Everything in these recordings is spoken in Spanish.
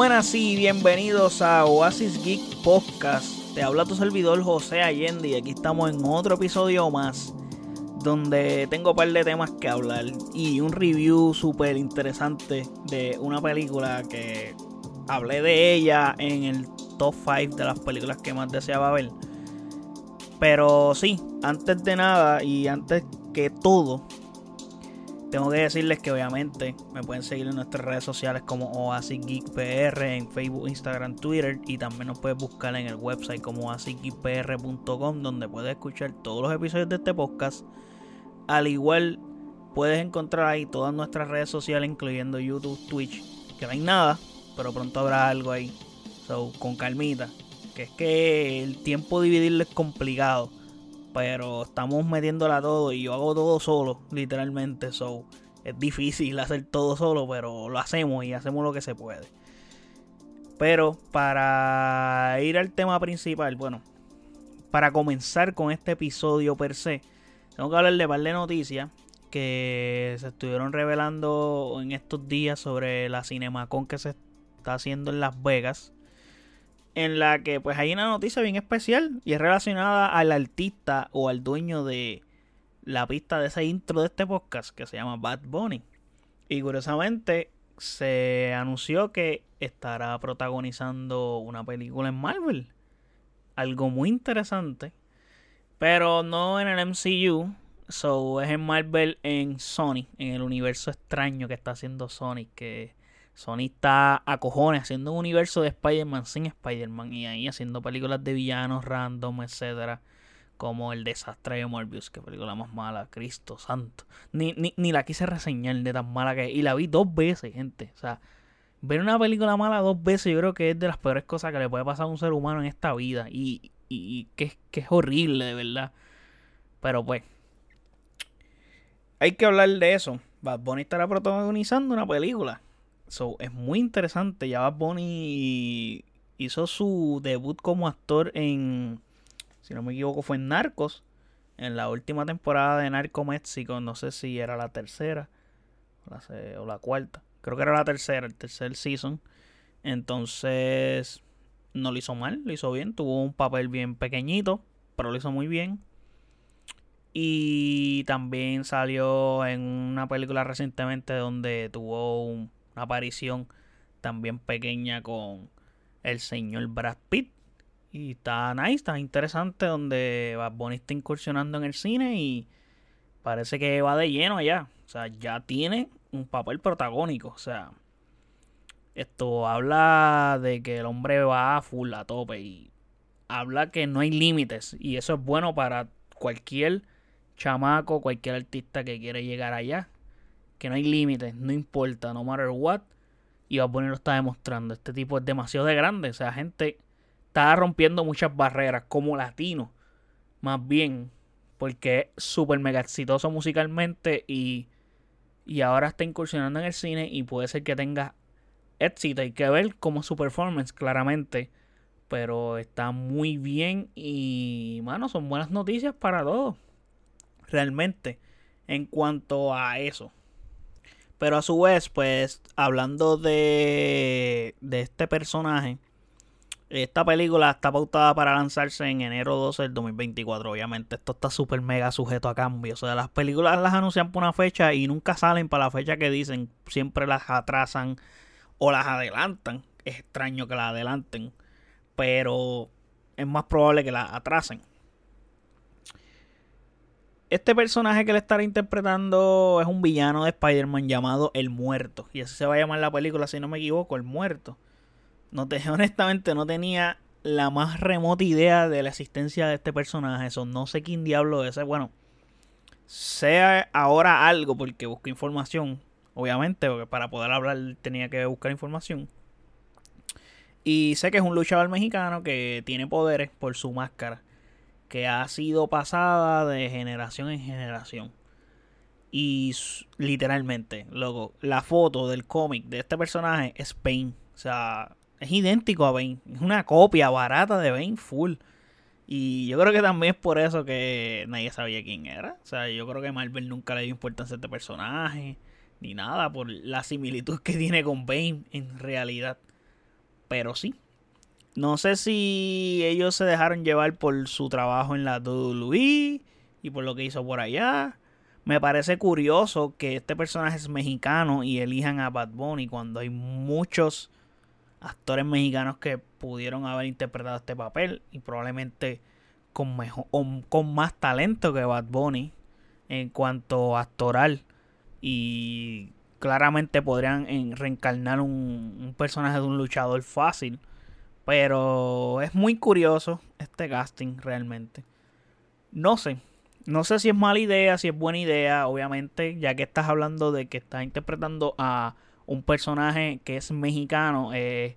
buenas y bienvenidos a Oasis Geek Podcast. Te habla tu servidor José Allende y aquí estamos en otro episodio más donde tengo un par de temas que hablar y un review súper interesante de una película que hablé de ella en el top 5 de las películas que más deseaba ver. Pero sí, antes de nada y antes que todo, tengo que decirles que obviamente me pueden seguir en nuestras redes sociales como Oasis Geek en Facebook, Instagram, Twitter y también nos puedes buscar en el website como oasisgeekpr.com donde puedes escuchar todos los episodios de este podcast. Al igual puedes encontrar ahí todas nuestras redes sociales incluyendo YouTube, Twitch, que no hay nada, pero pronto habrá algo ahí. So, con calmita, que es que el tiempo dividirlo es complicado pero estamos metiéndola todo y yo hago todo solo, literalmente. So, es difícil hacer todo solo, pero lo hacemos y hacemos lo que se puede. Pero para ir al tema principal, bueno, para comenzar con este episodio per se, tengo que hablar de par de noticias que se estuvieron revelando en estos días sobre la Cinemacon que se está haciendo en Las Vegas en la que pues hay una noticia bien especial y es relacionada al artista o al dueño de la pista de ese intro de este podcast que se llama Bad Bunny. Y curiosamente se anunció que estará protagonizando una película en Marvel. Algo muy interesante. Pero no en el MCU. So es en Marvel en Sony. En el universo extraño que está haciendo Sony. Que Sony está a cojones haciendo un universo de Spider-Man sin Spider-Man y ahí haciendo películas de villanos random, etcétera, como El desastre de Morbius, que película más mala, Cristo santo. Ni, ni, la quise reseñar de tan mala que y la vi dos veces, gente. O sea, ver una película mala dos veces yo creo que es de las peores cosas que le puede pasar a un ser humano en esta vida y, y, que, que es horrible, de verdad. Pero pues, hay que hablar de eso. Bad Bunny estará protagonizando una película So, es muy interesante. Ya Bad Bunny hizo su debut como actor en, si no me equivoco, fue en Narcos. En la última temporada de Narco México. No sé si era la tercera o la, cuarta. Creo que era la tercera, el tercer season. Entonces, no lo hizo mal, lo hizo bien. Tuvo un papel bien pequeñito, pero lo hizo muy bien. Y también salió en una película recientemente donde tuvo un, aparición también pequeña con el señor Brad Pitt. Y está nice, está interesante donde Bad Bunny está incursionando en el cine y parece que va de lleno allá. O sea, ya tiene un papel protagónico. O sea, esto habla de que el hombre va a full a tope y habla que no hay límites. Y eso es bueno para cualquier chamaco, cualquier artista que quiere llegar allá que no hay límites, no importa, no matter what. Y Bad Bunny lo está demostrando. Este tipo es demasiado de grande. O sea, gente está rompiendo muchas barreras como latino. Más bien. Porque es súper mega exitoso musicalmente. Y, y ahora está incursionando en el cine. Y puede ser que tenga éxito. Hay que ver cómo su performance, claramente. Pero está muy bien. Y, mano, son buenas noticias para todos. Realmente. En cuanto a eso. Pero a su vez, pues, hablando de, de este personaje, esta película está pautada para lanzarse en enero 12 del 2024. Obviamente, esto está súper mega sujeto a cambios. O sea, las películas las anuncian por una fecha y nunca salen para la fecha que dicen. Siempre las atrasan o las adelantan. Es extraño que las adelanten, pero es más probable que las atrasen este personaje que le estará interpretando es un villano de Spider-Man llamado El Muerto. Y así se va a llamar la película, si no me equivoco, El Muerto. No te, honestamente no tenía la más remota idea de la existencia de este personaje. Eso no sé quién diablo es. Bueno, sea ahora algo porque busco información. Obviamente, porque para poder hablar tenía que buscar información. Y sé que es un luchador mexicano que tiene poderes por su máscara que ha sido pasada de generación en generación. Y literalmente, luego, la foto del cómic de este personaje es Bane. O sea, es idéntico a Bane. Es una copia barata de Bane full. Y yo creo que también es por eso que nadie sabía quién era. O sea, yo creo que Marvel nunca le dio importancia a este personaje. Ni nada, por la similitud que tiene con Bane en realidad. pero sí. No sé si ellos se dejaron llevar por su trabajo en la WWE y por lo que hizo por allá. Me parece curioso que este personaje es mexicano y elijan a Bad Bunny cuando hay muchos actores mexicanos que pudieron haber interpretado este papel y probablemente con, mejor, con más talento que Bad Bunny en cuanto actoral y claramente podrían reencarnar un, un personaje de un luchador fácil pero es muy curioso este casting realmente. No sé. No sé si es mala idea, si es buena idea, obviamente, ya que estás hablando de que estás interpretando a un personaje que es mexicano, eh,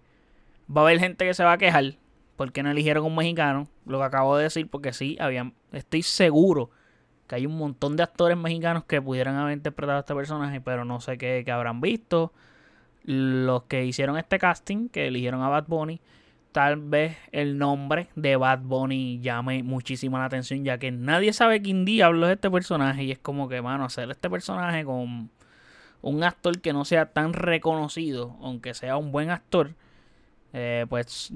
va a haber gente que se va a quejar porque no eligieron un mexicano, lo que acabo de decir, porque sí, habían, estoy seguro que hay un montón de actores mexicanos que pudieran haber interpretado a este personaje, pero no sé qué, qué habrán visto. Los que hicieron este casting, que eligieron a Bad Bunny, tal vez el nombre de Bad Bunny llame muchísimo la atención, ya que nadie sabe quién diablo es este personaje. Y es como que, mano, hacer este personaje con un actor que no sea tan reconocido, aunque sea un buen actor, eh, pues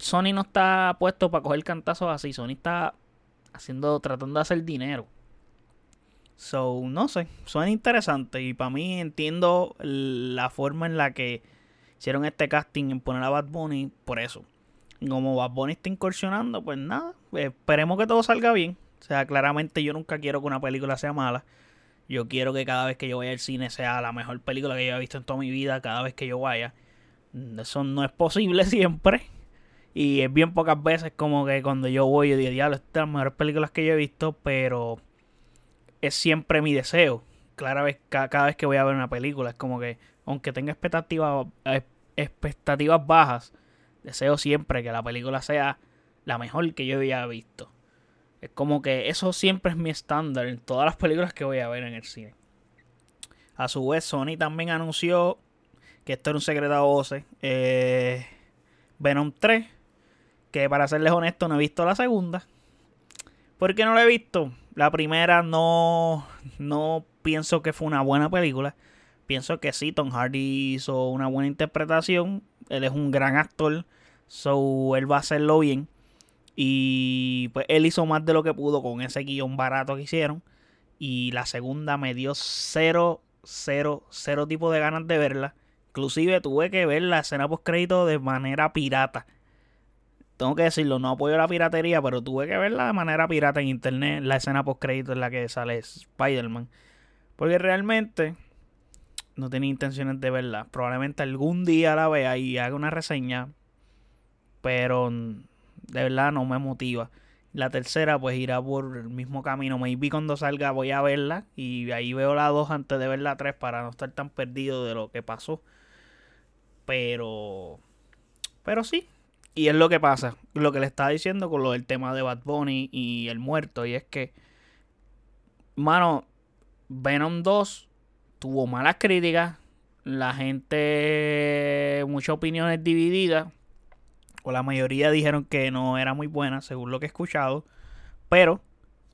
Sony no está puesto para coger cantazos así. Sony está haciendo, tratando de hacer dinero. So, no sé, suena interesante. Y para mí entiendo la forma en la que hicieron este casting en poner a Bad Bunny por eso como Bad Bunny está incursionando, pues nada, esperemos que todo salga bien. O sea, claramente yo nunca quiero que una película sea mala. Yo quiero que cada vez que yo vaya al cine sea la mejor película que yo haya visto en toda mi vida, cada vez que yo vaya. Eso no es posible siempre. Y es bien pocas veces como que cuando yo voy, yo digo, diablo, estas las mejores películas que yo he visto, pero es siempre mi deseo. Clara vez, cada, vez que voy a ver una película, es como que, aunque tenga expectativas, expectativas bajas, Deseo siempre que la película sea la mejor que yo haya visto. Es como que eso siempre es mi estándar en todas las películas que voy a ver en el cine. A su vez, Sony también anunció que esto era un secreto a voces. Eh, Venom 3. Que para serles honesto, no he visto la segunda. ¿Por qué no la he visto? La primera no, no pienso que fue una buena película. Pienso que sí, Tom Hardy hizo una buena interpretación. Él es un gran actor. So, él va a hacerlo bien. Y pues él hizo más de lo que pudo con ese guion barato que hicieron. Y la segunda me dio cero, cero, cero tipo de ganas de verla. Inclusive tuve que ver la escena post crédito de manera pirata. Tengo que decirlo, no apoyo la piratería, pero tuve que verla de manera pirata en internet. La escena post crédito en la que sale Spider-Man. Porque realmente no tenía intenciones de verla. Probablemente algún día la vea y haga una reseña pero de verdad no me motiva. La tercera pues irá por el mismo camino. Maybe cuando salga voy a verla y ahí veo la 2 antes de ver la 3 para no estar tan perdido de lo que pasó. Pero... Pero sí. Y es lo que pasa. Lo que le estaba diciendo con lo del tema de Bad Bunny y el muerto. Y es que... Mano, Venom 2 tuvo malas críticas. La gente... Muchas opiniones divididas o la mayoría dijeron que no era muy buena, según lo que he escuchado, pero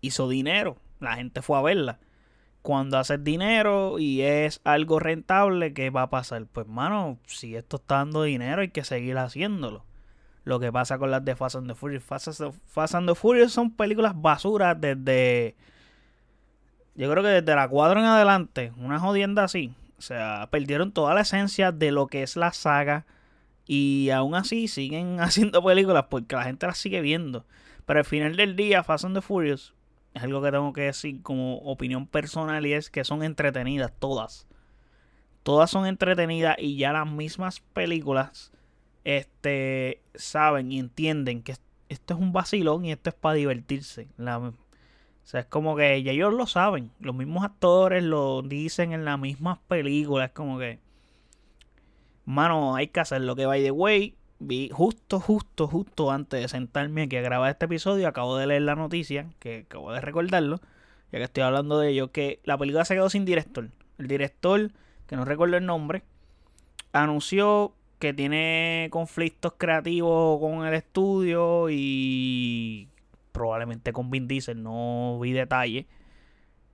hizo dinero, la gente fue a verla. Cuando haces dinero y es algo rentable, ¿qué va a pasar? Pues, mano, si esto está dando dinero, hay que seguir haciéndolo. Lo que pasa con las de Fast and the Furious. Fast and the Furious son películas basuras desde. Yo creo que desde la 4 en adelante. Una jodienda así. O sea, perdieron toda la esencia de lo que es la saga y aún así siguen haciendo películas porque la gente las sigue viendo. Pero al final del día, Fast and the Furious es algo que tengo que decir como opinión personal y es que son entretenidas todas. Todas son entretenidas y ya las mismas películas este, saben y entienden que esto es un vacilón y esto es para divertirse. O sea, es como que ellos lo saben. Los mismos actores lo dicen en las mismas películas. Es como que Mano, hay que hacer lo que by the way. Vi justo, justo, justo antes de sentarme aquí a grabar este episodio. Acabo de leer la noticia, que acabo de recordarlo, ya que estoy hablando de ello, que la película se quedó sin director. El director, que no recuerdo el nombre, anunció que tiene conflictos creativos con el estudio y probablemente con Vin Diesel, no vi detalle.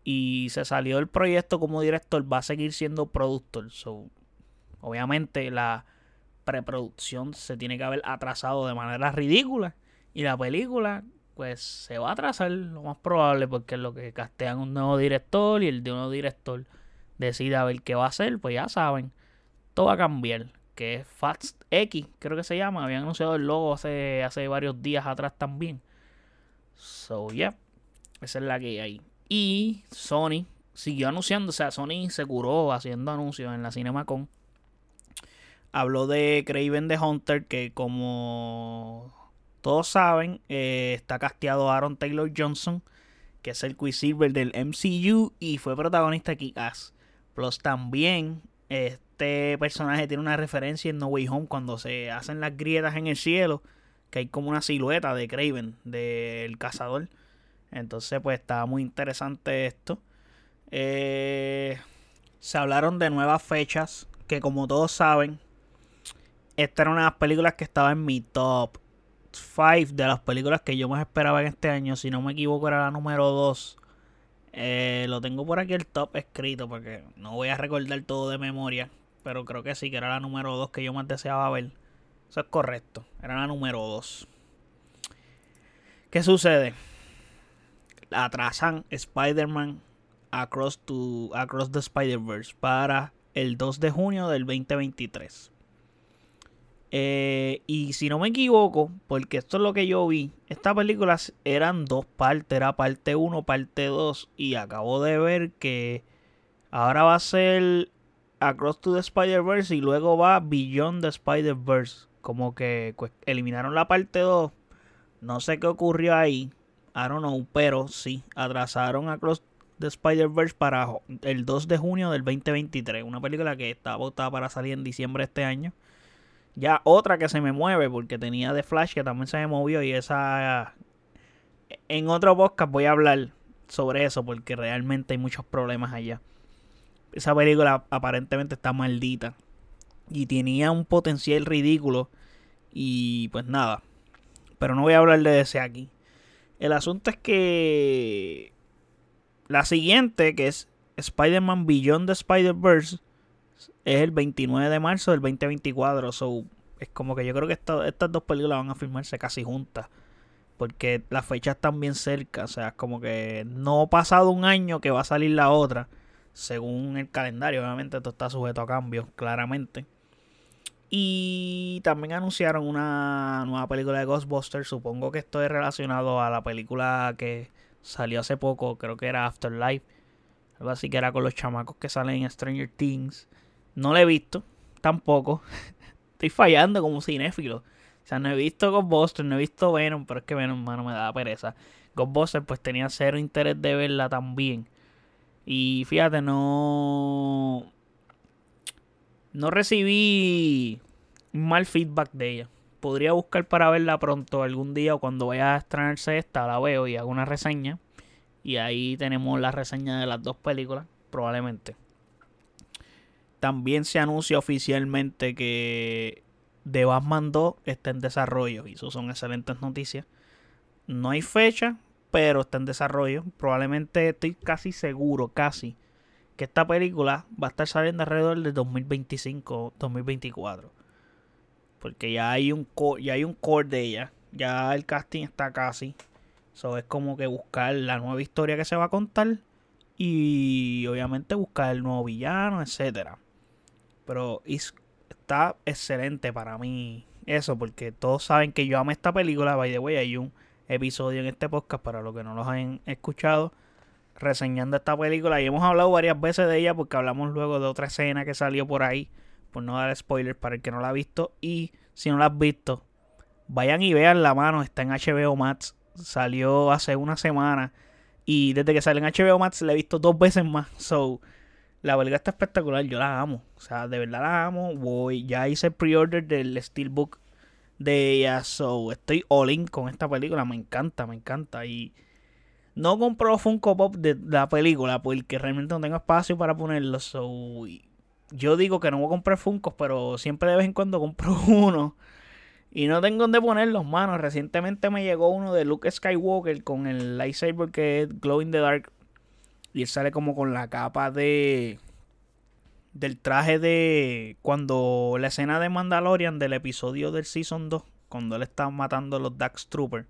Y se salió del proyecto como director, va a seguir siendo productor. So, Obviamente la preproducción se tiene que haber atrasado de manera ridícula. Y la película, pues, se va a atrasar lo más probable porque es lo que castean un nuevo director y el de nuevo director decida ver qué va a hacer, pues ya saben, todo va a cambiar. Que es Fast X, creo que se llama. Habían anunciado el logo hace, hace varios días atrás también. So, yeah. Esa es la que hay. Y Sony siguió anunciando. O sea, Sony se curó haciendo anuncios en la CinemaCon. Habló de Craven the Hunter, que como todos saben, eh, está casteado Aaron Taylor Johnson, que es el Quicksilver del MCU y fue protagonista de Kick-Ass. Plus también este personaje tiene una referencia en No Way Home cuando se hacen las grietas en el cielo, que hay como una silueta de Craven, del cazador. Entonces pues estaba muy interesante esto. Eh, se hablaron de nuevas fechas, que como todos saben, esta era una de las películas que estaba en mi top 5 de las películas que yo más esperaba en este año. Si no me equivoco era la número 2 eh, lo tengo por aquí el top escrito porque no voy a recordar todo de memoria. Pero creo que sí, que era la número 2 que yo más deseaba ver. Eso es correcto. Era la número 2. ¿Qué sucede? Atrasan Spider-Man Across, to, Across the Spider-Verse para el 2 de junio del 2023. Eh, y si no me equivoco, porque esto es lo que yo vi, estas películas eran dos partes, era parte 1, parte 2, y acabo de ver que ahora va a ser Across to the Spider-Verse y luego va Beyond the Spider-Verse. Como que pues, eliminaron la parte 2, no sé qué ocurrió ahí, I don't know, pero sí, atrasaron Across the Spider-Verse para el 2 de junio del 2023, una película que estaba votada para salir en diciembre de este año. Ya otra que se me mueve, porque tenía de Flash que también se me movió y esa... En otro podcast voy a hablar sobre eso porque realmente hay muchos problemas allá. Esa película aparentemente está maldita y tenía un potencial ridículo y pues nada. Pero no voy a hablar de ese aquí. El asunto es que la siguiente, que es Spider-Man Beyond the Spider-Verse, es el 29 de marzo del 2024. So, es como que yo creo que estas dos películas van a filmarse casi juntas. Porque las fechas están bien cerca. O sea, es como que no ha pasado un año que va a salir la otra. Según el calendario. Obviamente esto está sujeto a cambios, claramente. Y también anunciaron una nueva película de Ghostbusters. Supongo que esto es relacionado a la película que salió hace poco. Creo que era Afterlife. Algo así que era con los chamacos que salen en Stranger Things. No la he visto, tampoco. Estoy fallando como cinéfilo. O sea, no he visto Ghostbusters, no he visto Venom, pero es que Venom, mano, me da pereza. Ghostbusters, pues tenía cero interés de verla también. Y fíjate, no. No recibí mal feedback de ella. Podría buscar para verla pronto algún día o cuando vaya a estrenarse esta, la veo y hago una reseña. Y ahí tenemos la reseña de las dos películas, probablemente. También se anuncia oficialmente que The Batman 2 está en desarrollo. Y eso son excelentes noticias. No hay fecha, pero está en desarrollo. Probablemente estoy casi seguro, casi, que esta película va a estar saliendo alrededor de 2025-2024. Porque ya hay un ya hay un core de ella. Ya el casting está casi. Eso es como que buscar la nueva historia que se va a contar. Y obviamente buscar el nuevo villano, etcétera. Pero está excelente para mí eso, porque todos saben que yo amo esta película. By the way, hay un episodio en este podcast para los que no los han escuchado reseñando esta película. Y hemos hablado varias veces de ella porque hablamos luego de otra escena que salió por ahí. Por no dar spoilers para el que no la ha visto. Y si no la has visto, vayan y vean la mano. Está en HBO Max. Salió hace una semana. Y desde que sale en HBO Max la he visto dos veces más. So, la película está espectacular, yo la amo. O sea, de verdad la amo. Voy, ya hice pre-order del Steelbook de ella. So, estoy all in con esta película. Me encanta, me encanta. Y no compro Funko Pop de la película porque realmente no tengo espacio para ponerlo. So, yo digo que no voy a comprar Funkos, pero siempre de vez en cuando compro uno. Y no tengo dónde ponerlos, manos. Recientemente me llegó uno de Luke Skywalker con el lightsaber que es Glow in the Dark y él sale como con la capa de. del traje de cuando la escena de Mandalorian del episodio del Season 2, cuando él está matando a los Dax Troopers.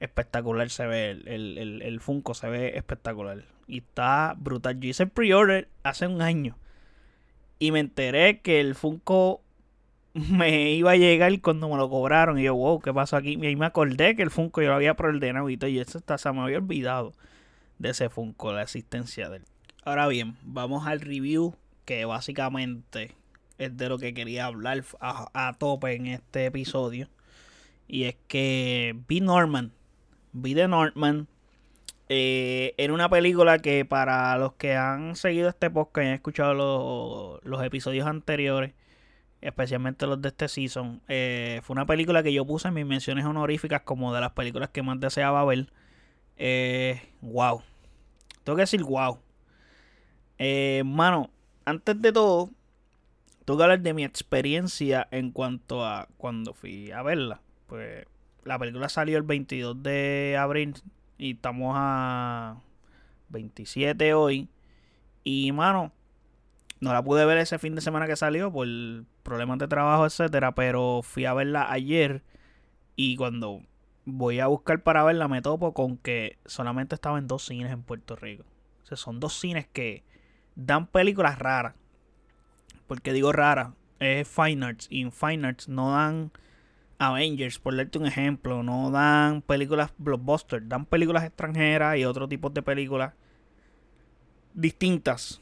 Espectacular se ve, el, el, el, Funko se ve espectacular. Y está brutal. Yo hice pre-order hace un año. Y me enteré que el Funko me iba a llegar cuando me lo cobraron. Y yo, wow, ¿qué pasó aquí? Y ahí me acordé que el Funko yo lo había preordenado y todo. Y eso está, se me había olvidado de ese Funko, la existencia de él. Ahora bien, vamos al review que básicamente es de lo que quería hablar a, tope en este episodio. Y es que vi Norman. Vi The Norman. Eh, era una película que para los que han seguido este podcast y han escuchado los, episodios anteriores, especialmente los de este season, eh, fue una película que yo puse en mis menciones honoríficas como de las películas que más deseaba ver. Eh, wow. Tengo que decir wow. Eh, mano, antes de todo, tengo que hablar de mi experiencia en cuanto a cuando fui a verla. Pues la película salió el 22 de abril y estamos a 27 hoy. Y, mano, no la pude ver ese fin de semana que salió por problemas de trabajo, etcétera. Pero fui a verla ayer. Y cuando voy a buscar para verla, me topo con que solamente estaba en dos cines en Puerto Rico. O sea, son dos cines que dan películas raras. Porque digo raras, es Fine Arts. Y en Fine Arts no dan Avengers, por darte un ejemplo. No dan películas blockbuster. Dan películas extranjeras y otro tipo de películas distintas.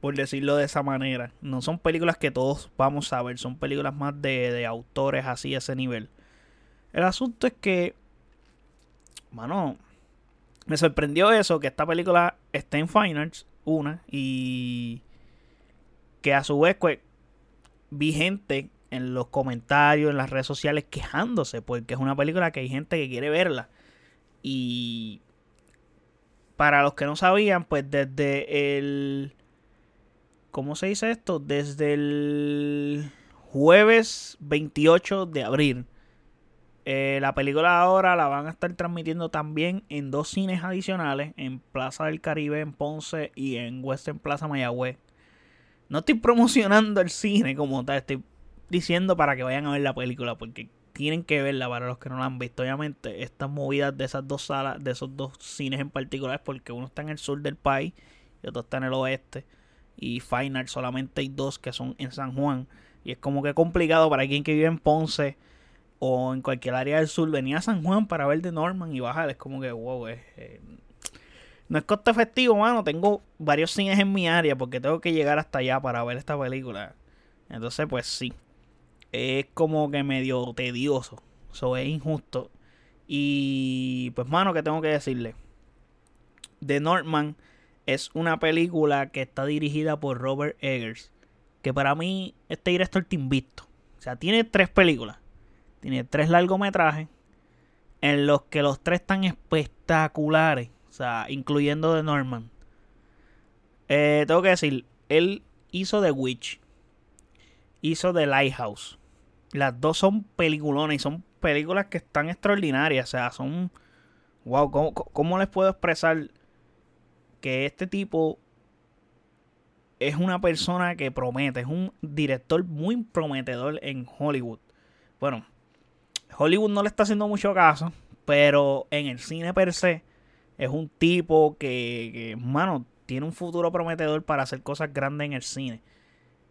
Por decirlo de esa manera. No son películas que todos vamos a ver. Son películas más de, de autores así a ese nivel. El asunto es que. Mano. Me sorprendió eso, que esta película está en Fine Arts una, y que a su vez pues, vi gente en los comentarios, en las redes sociales quejándose, porque es una película que hay gente que quiere verla. Y para los que no sabían, pues desde el... ¿Cómo se dice esto? Desde el jueves 28 de abril eh, la película ahora la van a estar transmitiendo también en dos cines adicionales, en Plaza del Caribe en Ponce y en Western Plaza Mayagüez. No estoy promocionando el cine como tal, estoy diciendo para que vayan a ver la película porque tienen que verla para los que no la han visto. Obviamente, estas movidas de esas dos salas, de esos dos cines en particular, es porque uno está en el sur del país y otro está en el oeste. Y Final solamente hay dos que son en San Juan. Y es como que complicado para quien que vive en Ponce o en cualquier área del sur, venía a San Juan para ver de Norman y bajar. Es como que, wow, eh, no es coste efectivo, mano. Tengo varios cines en mi área porque tengo que llegar hasta allá para ver esta película. Entonces, pues sí. Es como que medio tedioso. Eso es injusto. Y pues, mano, ¿qué tengo que decirle? The Norman es una película que está dirigida por Robert Eggers. Que para mí, este director te invito. O sea, tiene tres películas. Tiene tres largometrajes en los que los tres están espectaculares. O sea, incluyendo The Norman. Eh, tengo que decir, él hizo The Witch. Hizo The Lighthouse. Las dos son peliculones y son películas que están extraordinarias. O sea, son... Wow, ¿cómo, cómo les puedo expresar que este tipo es una persona que promete? Es un director muy prometedor en Hollywood. Bueno, Hollywood no le está haciendo mucho caso, pero en el cine per se es un tipo que, que mano, tiene un futuro prometedor para hacer cosas grandes en el cine.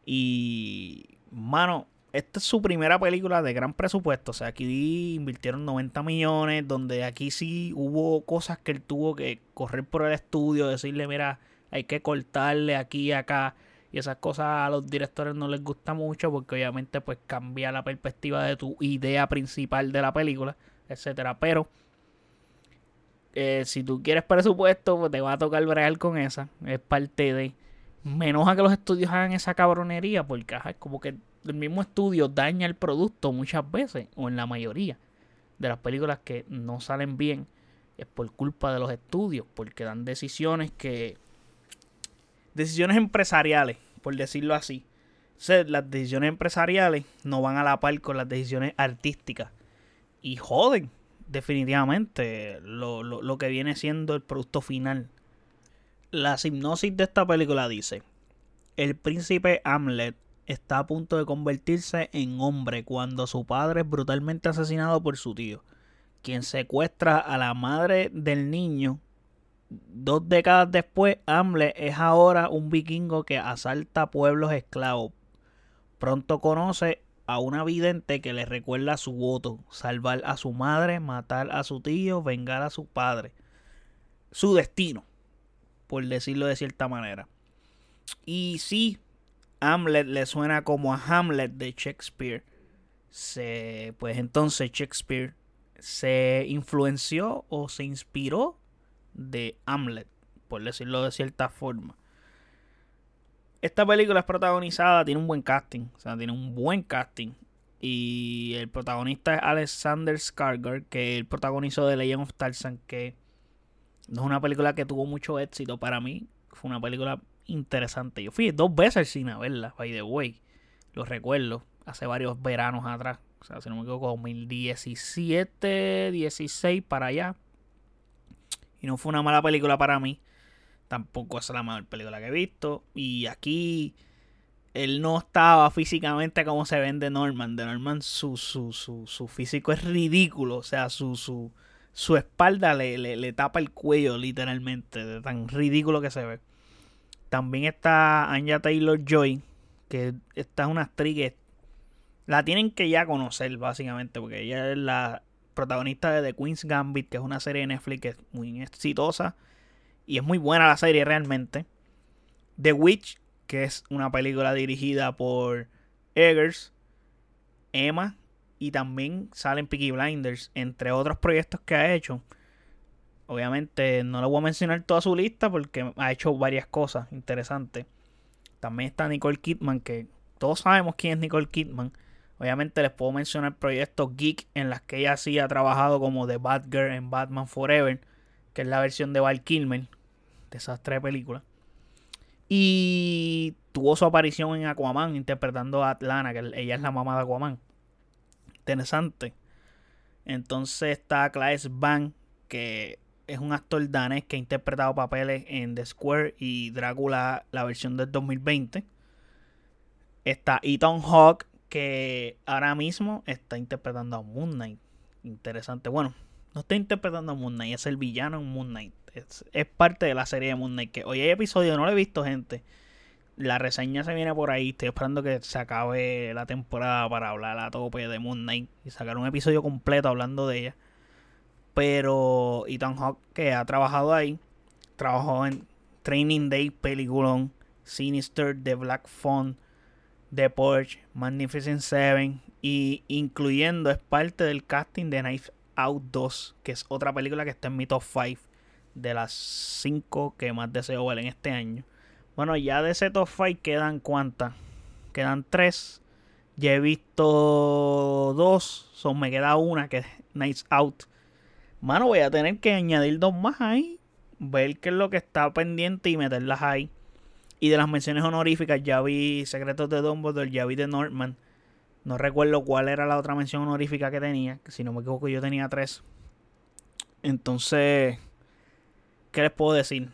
Y, mano, esta es su primera película de gran presupuesto. O sea, aquí invirtieron 90 millones, donde aquí sí hubo cosas que él tuvo que correr por el estudio, decirle, mira, hay que cortarle aquí y acá. Y esas cosas a los directores no les gusta mucho porque obviamente pues cambia la perspectiva de tu idea principal de la película, etcétera. Pero eh, si tú quieres presupuesto, pues te va a tocar bregar con esa. Es parte de. Me enoja que los estudios hagan esa cabronería porque es como que el mismo estudio daña el producto muchas veces, o en la mayoría de las películas que no salen bien, es por culpa de los estudios, porque dan decisiones que decisiones empresariales, por decirlo así. las decisiones empresariales no van a la par con las decisiones artísticas. Y joden, definitivamente, lo, lo que viene siendo el producto final. La hipnosis de esta película dice: El príncipe Hamlet está a punto de convertirse en hombre cuando su padre es brutalmente asesinado por su tío, quien secuestra a la madre del niño. Dos décadas después, Hamlet es ahora un vikingo que asalta pueblos esclavos. Pronto conoce a una vidente que le recuerda su voto, salvar a su madre, matar a su tío, vengar a su padre. Su destino, por decirlo de cierta manera. Y sí, Hamlet le suena como a Hamlet de Shakespeare. Se, pues entonces Shakespeare se influenció o se inspiró de Hamlet, por decirlo de cierta forma. Esta película es protagonizada, tiene un buen casting, o sea, tiene un buen casting. Y el protagonista es Alexander Skarsgård, que él protagonizó de Legend of Tarzan, que no es una película que tuvo mucho éxito para mí. Fue una película interesante. Yo fui dos veces al cine a verla, by the way. Lo recuerdo, hace varios veranos atrás. O sea, si no me equivoco, 2017, 16 para allá. Y no fue una mala película para mí. Tampoco es la mejor película que he visto. Y aquí él no estaba físicamente como se ven de Norman. De Norman su, su, su, su físico es ridículo. O sea, su, su, su espalda le, le, le, tapa el cuello literalmente. De tan ridículo que se ve. También está Anya Taylor Joy. Que esta es una actriz que la tienen que ya conocer básicamente. Porque ella es la protagonista de The Queen's Gambit. Que es una serie de Netflix que es muy exitosa. Y es muy buena la serie realmente. The Witch, que es una película dirigida por Eggers, Emma y también salen Peaky Blinders, entre otros proyectos que ha hecho. Obviamente no le voy a mencionar toda su lista porque ha hecho varias cosas interesantes. También está Nicole Kidman, que todos sabemos quién es Nicole Kidman. Obviamente les puedo mencionar proyectos geek en las que ella sí ha trabajado como The Batgirl en Batman Forever, que es la versión de Val Kilmer, de esas tres películas. Y tuvo su aparición en Aquaman interpretando a Atlana, que ella es la mamá de Aquaman. Interesante. Entonces está Claes Van, que es un actor danés que ha interpretado papeles en The Square y Drácula, la versión del 2020. Está Ethan Hawke, que ahora mismo está interpretando a Moon Knight. Interesante. Bueno, no está interpretando a Moon Knight, es el villano en Moon Knight. Es, parte de la serie de Moon Knight. Que hoy hay episodio, no lo he visto, gente. La reseña se viene por ahí. Estoy esperando que se acabe la temporada para hablar a tope de Moon Knight y sacar un episodio completo hablando de ella. Pero Ethan Hawke, que ha trabajado ahí, trabajó en Training Day, Peliculón, Sinister, The Black Phone, The Porch, Magnificent Seven, y incluyendo es parte del casting de Knife Out 2, que es otra película que está en mi top 5 de las 5 que más deseo ver en este año. Bueno, ya de ese top 5 quedan cuántas? Quedan 3. Ya he visto 2. Son, me queda una que es Nights Out. Mano, voy a tener que añadir dos más ahí. Ver qué es lo que está pendiente y meterlas ahí. Y de las menciones honoríficas, ya vi Secretos de Dumbledore, ya vi de Norman. No recuerdo cuál era la otra mención honorífica que tenía. Si no me equivoco, yo tenía tres. Entonces, ¿qué les puedo decir?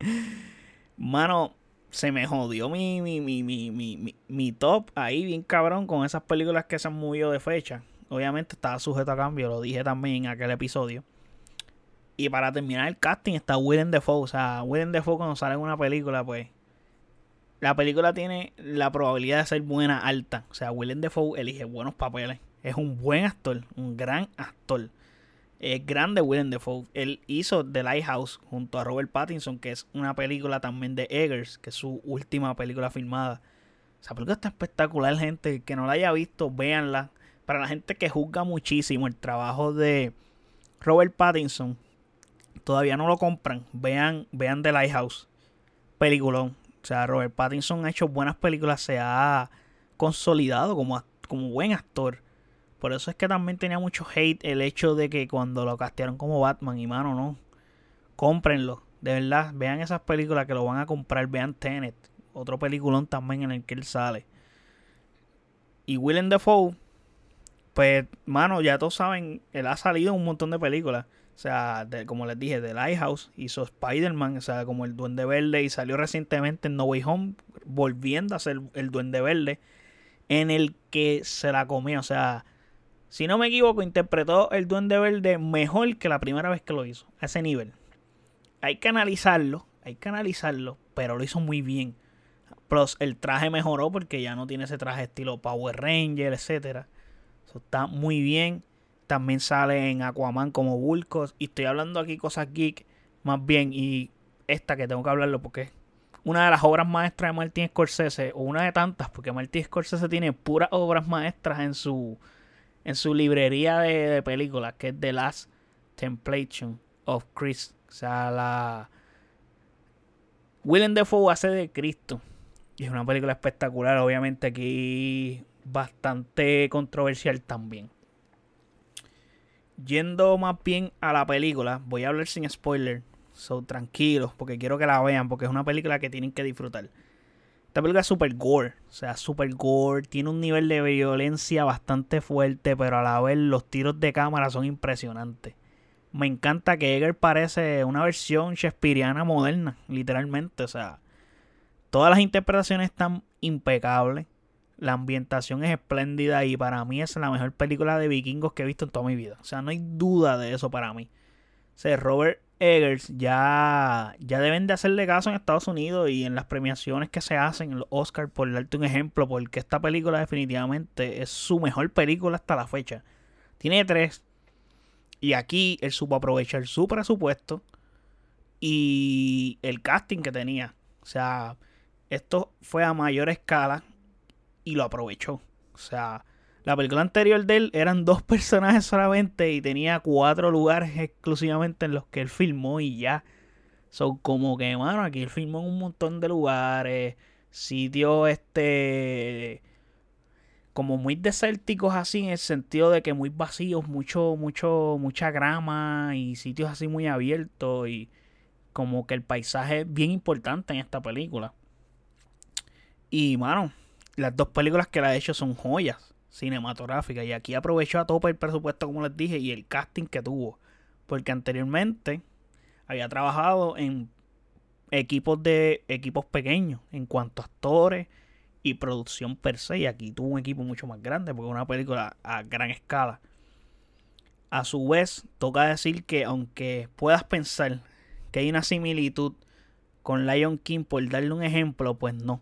Mano, se me jodió mi, mi, mi, mi, mi, top ahí, bien cabrón, con esas películas que se han movido de fecha. Obviamente estaba sujeto a cambio, lo dije también en aquel episodio. Y para terminar el casting está Willem Dafoe. O sea, Willem Dafoe cuando sale en una película, pues la película tiene la probabilidad de ser buena alta. O sea, Willem Dafoe elige buenos papeles. Es un buen actor, un gran actor. Es grande Willem Dafoe. Él hizo The Lighthouse junto a Robert Pattinson, que es una película también de Eggers, que es su última película filmada. Esa película está espectacular, gente. Que no la haya visto, véanla. Para la gente que juzga muchísimo el trabajo de Robert Pattinson, todavía no lo compran. Vean, vean The Lighthouse. Peliculón. O sea, Robert Pattinson ha hecho buenas películas, se ha consolidado como, como buen actor. Por eso es que también tenía mucho hate el hecho de que cuando lo castearon como Batman, y mano, no. Cómprenlo. De verdad, vean esas películas que lo van a comprar. Vean Tenet, otro peliculón también en el que él sale. Y Willem Dafoe, pues, mano, ya todos saben, él ha salido en un montón de películas. O sea, como les dije, The Lighthouse hizo Spider-Man, o sea, como el Duende Verde y salió recientemente en No Way Home, volviendo a ser el Duende Verde, en el que se la comió. O sea, si no me equivoco, interpretó el Duende Verde mejor que la primera vez que lo hizo, a ese nivel. Hay que analizarlo, hay que analizarlo, pero lo hizo muy bien. Plus, el traje mejoró porque ya no tiene ese traje estilo Power Ranger, etc. Eso está muy bien. También sale en Aquaman como Vulcos. Y estoy hablando aquí cosas geek más bien. Y esta que tengo que hablarlo porque es una de las obras maestras de Martin Scorsese. O una de tantas. Porque Martin Scorsese tiene puras obras maestras en su, en su librería de, películas. Que es The Last Temptation of Christ. O sea, la... Willem Dafoe hace de Cristo. Y es una película espectacular. Obviamente aquí bastante controversial también. Yendo más bien a la película, voy a hablar sin spoiler. So tranquilos, porque quiero que la vean, porque es una película que tienen que disfrutar. Esta película es super gore, o sea, super gore, tiene un nivel de violencia bastante fuerte, pero a la vez los tiros de cámara son impresionantes. Me encanta que Eger parece una versión shakespeariana moderna, literalmente, o sea, todas las interpretaciones están impecables. La ambientación es espléndida y para mí es la mejor película de vikingos que he visto en toda mi vida. O sea, no hay duda de eso para mí. O sea, Robert Eggers ya, ya deben de hacerle caso en Estados Unidos y en las premiaciones que se hacen en los Oscars, por darte un ejemplo, porque esta película definitivamente es su mejor película hasta la fecha. Tiene tres. Y aquí él supo aprovechar su presupuesto y el casting que tenía. O sea, esto fue a mayor escala y lo aprovechó. O sea, la película anterior de él eran dos personajes solamente y tenía cuatro lugares exclusivamente en los que él filmó y ya. Son como que, mano, aquí él filmó en un montón de lugares, sitios este como muy desérticos así en el sentido de que muy vacíos, mucho mucho mucha grama y sitios así muy abiertos y como que el paisaje es bien importante en esta película. Y, mano, las dos películas que la ha hecho son joyas cinematográficas. Y aquí aprovechó a tope el presupuesto, como les dije, y el casting que tuvo. Porque anteriormente había trabajado en equipos de equipos pequeños en cuanto a actores y producción per se. Y aquí tuvo un equipo mucho más grande porque una película a gran escala. A su vez, toca decir que aunque puedas pensar que hay una similitud con Lion King, por darle un ejemplo, pues no.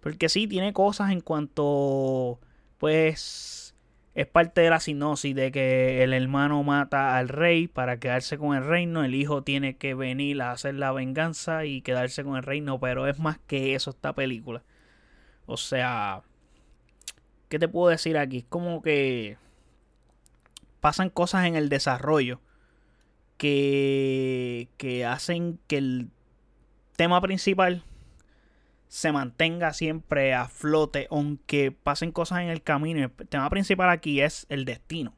Porque sí, tiene cosas en cuanto, pues, es parte de la sinopsis de que el hermano mata al rey para quedarse con el reino, el hijo tiene que venir a hacer la venganza y quedarse con el reino, pero es más que eso esta película. O sea, ¿qué te puedo decir aquí? Es como que pasan cosas en el desarrollo que, que hacen que el tema principal se mantenga siempre a flote, aunque pasen cosas en el camino. El tema principal aquí es el destino.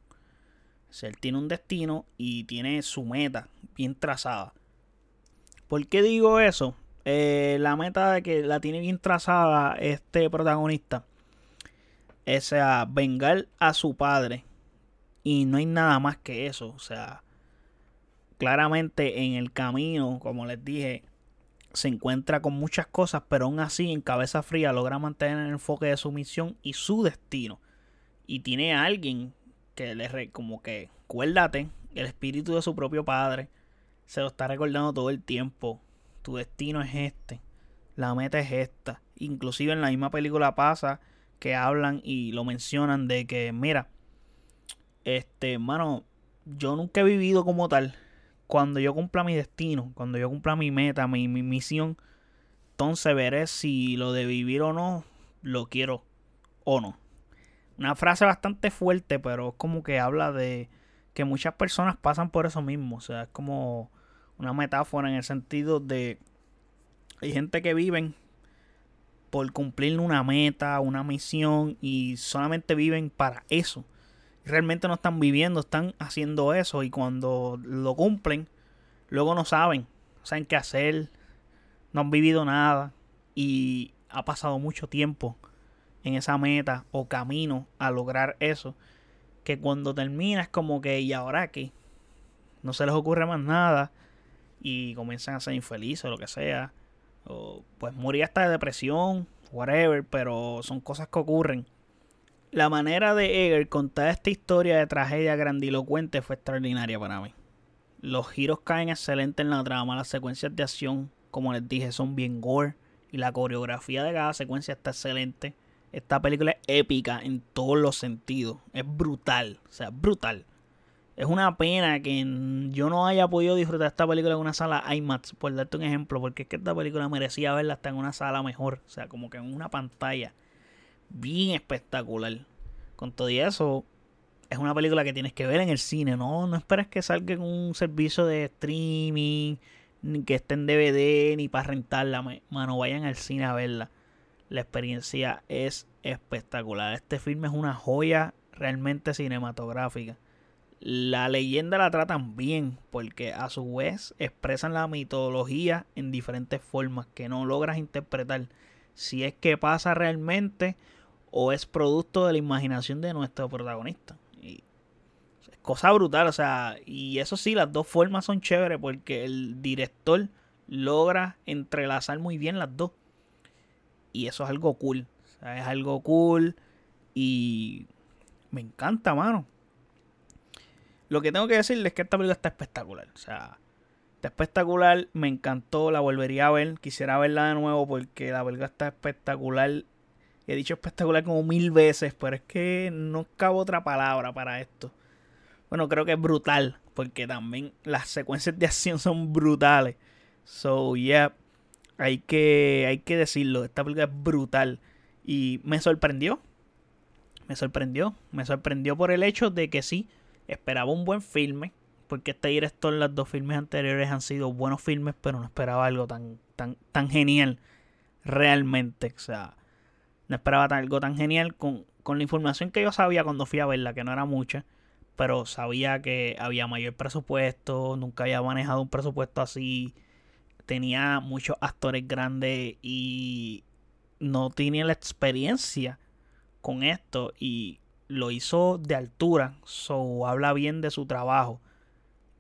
O él tiene un destino y tiene su meta bien trazada. ¿Por qué digo eso? Eh, la meta que la tiene bien trazada este protagonista es a vengar a su padre. Y no hay nada más que eso. O sea, claramente en el camino, como les dije, se encuentra con muchas cosas, pero aún así en cabeza fría logra mantener el enfoque de su misión y su destino. Y tiene a alguien que le re, como que, cuérdate, el espíritu de su propio padre se lo está recordando todo el tiempo. Tu destino es este, la meta es esta. Inclusive en la misma película pasa que hablan y lo mencionan de que, mira, este, hermano, yo nunca he vivido como tal, cuando yo cumpla mi destino, cuando yo cumpla mi meta, mi, misión, entonces veré si lo de vivir o no, lo quiero o no. Una frase bastante fuerte, pero es como que habla de que muchas personas pasan por eso mismo. O sea, es como una metáfora en el sentido de hay gente que viven por cumplir una meta, una misión y solamente viven para eso realmente no están viviendo, están haciendo eso y cuando lo cumplen, luego no saben, no saben qué hacer, no han vivido nada y ha pasado mucho tiempo en esa meta o camino a lograr eso, que cuando termina es como que, ¿y ahora qué? no se les ocurre más nada y comienzan a ser infelices o lo que sea. O pues morir hasta de depresión, whatever, pero son cosas que ocurren. La manera de Eger contar esta historia de tragedia grandilocuente fue extraordinaria para mí. Los giros caen excelentes en la trama, las secuencias de acción, como les dije, son bien gore y la coreografía de cada secuencia está excelente. Esta película es épica en todos los sentidos, es brutal, o sea, brutal. Es una pena que yo no haya podido disfrutar esta película en una sala IMAX, por darte un ejemplo, porque es que esta película merecía verla hasta en una sala mejor, o sea, como que en una pantalla bien espectacular. Con todo eso, es una película que tienes que ver en el cine, no, no esperes que salga en un servicio de streaming, ni que esté en DVD, ni para rentarla, mano, vayan al cine a verla. La experiencia es espectacular. Este filme es una joya realmente cinematográfica. La leyenda la tratan bien porque a su vez expresan la mitología en diferentes formas que no logras interpretar si es que pasa realmente o es producto de la imaginación de nuestro protagonista. Y es cosa brutal, o sea, y eso sí, las dos formas son chéveres porque el director logra entrelazar muy bien las dos. Y eso es algo cool, o sea, es algo cool y me encanta, mano. Lo que tengo que decirles es que esta película está espectacular. O sea, está espectacular. Me encantó. La volvería a ver. Quisiera verla de nuevo porque la película está espectacular. He dicho espectacular como mil veces, pero es que no cabe otra palabra para esto. Bueno, creo que es brutal, porque también las secuencias de acción son brutales. So, yeah, hay que, hay que decirlo. Esta película es brutal. Y me sorprendió. Me sorprendió. Me sorprendió por el hecho de que sí, Esperaba un buen filme, porque este director, los dos filmes anteriores han sido buenos filmes, pero no esperaba algo tan, tan, tan genial realmente. O sea, no esperaba algo tan genial con, con la información que yo sabía cuando fui a verla, que no era mucha, pero sabía que había mayor presupuesto, nunca había manejado un presupuesto así, tenía muchos actores grandes y no tenía la experiencia con esto y lo hizo de altura, so habla bien de su trabajo.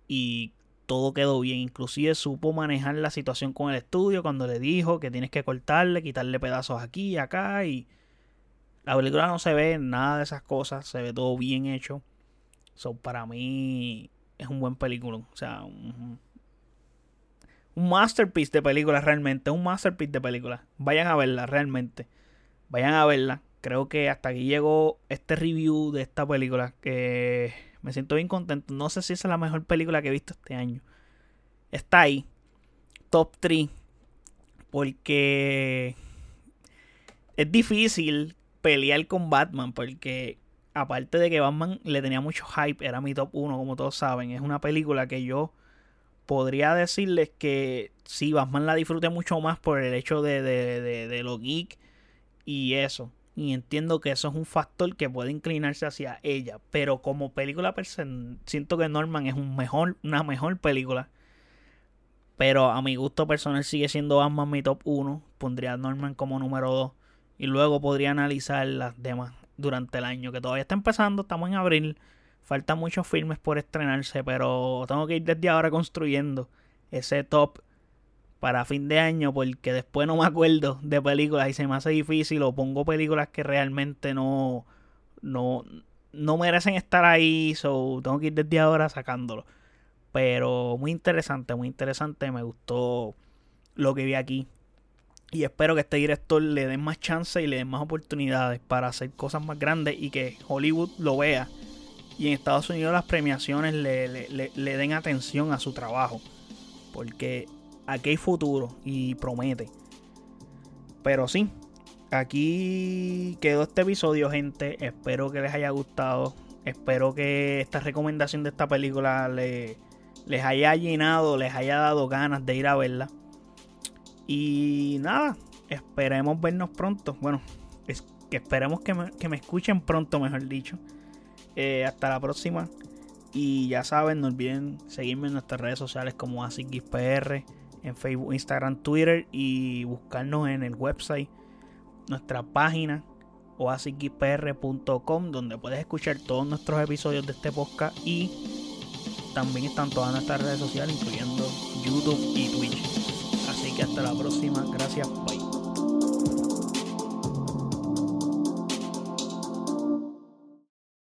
Y todo quedó bien. Inclusive supo manejar la situación con el estudio cuando le dijo que tienes que cortarle, quitarle pedazos aquí y acá y la película no se ve nada de esas cosas, se ve todo bien hecho. So para mí es un buen película, o sea, un, un masterpiece de película realmente, un masterpiece de película. Vayan a verla realmente. Vayan a verla creo que hasta aquí llegó este review de esta película que me siento bien contento. No sé si es la mejor película que he visto este año. Está ahí, top 3, porque es difícil pelear con Batman porque aparte de que Batman le tenía mucho hype, era mi top 1 como todos saben, es una película que yo podría decirles que sí, Batman la disfruté mucho más por el hecho de, de, de, de lo geek y eso y entiendo que eso es un factor que puede inclinarse hacia ella, pero como película siento que Norman es una mejor película. Pero a mi gusto personal sigue siendo Batman mi top 1, pondría a Norman como número 2 y luego podría analizar las demás durante el año, que todavía está empezando, estamos en abril, faltan muchos filmes por estrenarse, pero tengo que ir desde ahora construyendo ese top para fin de año porque después no me acuerdo de películas y se me hace difícil o pongo películas que realmente no no no merecen estar ahí, so tengo que ir desde ahora sacándolo. Pero muy interesante, muy interesante, me gustó lo que vi aquí. Y espero que este director le den más chance y le den más oportunidades para hacer cosas más grandes y que Hollywood lo vea. Y en Estados Unidos las premiaciones le, le, le den atención a su trabajo. Porque aquí hay futuro y promete. Pero sí, aquí quedó este episodio, gente. Espero que les haya gustado. Espero que esta recomendación de esta película les haya llenado, les haya dado ganas de ir a verla. Y nada, esperemos vernos pronto. Bueno, es que esperemos que me, escuchen pronto, mejor dicho. Eh, hasta la próxima. Y ya saben, no olviden seguirme en nuestras redes sociales como ASICXPR en Facebook, Instagram, Twitter y buscarnos en el website, nuestra página oasisgpr.com donde puedes escuchar todos nuestros episodios de este podcast y también están todas nuestras redes sociales, incluyendo YouTube y Twitch. Así que hasta la próxima. Gracias. Bye.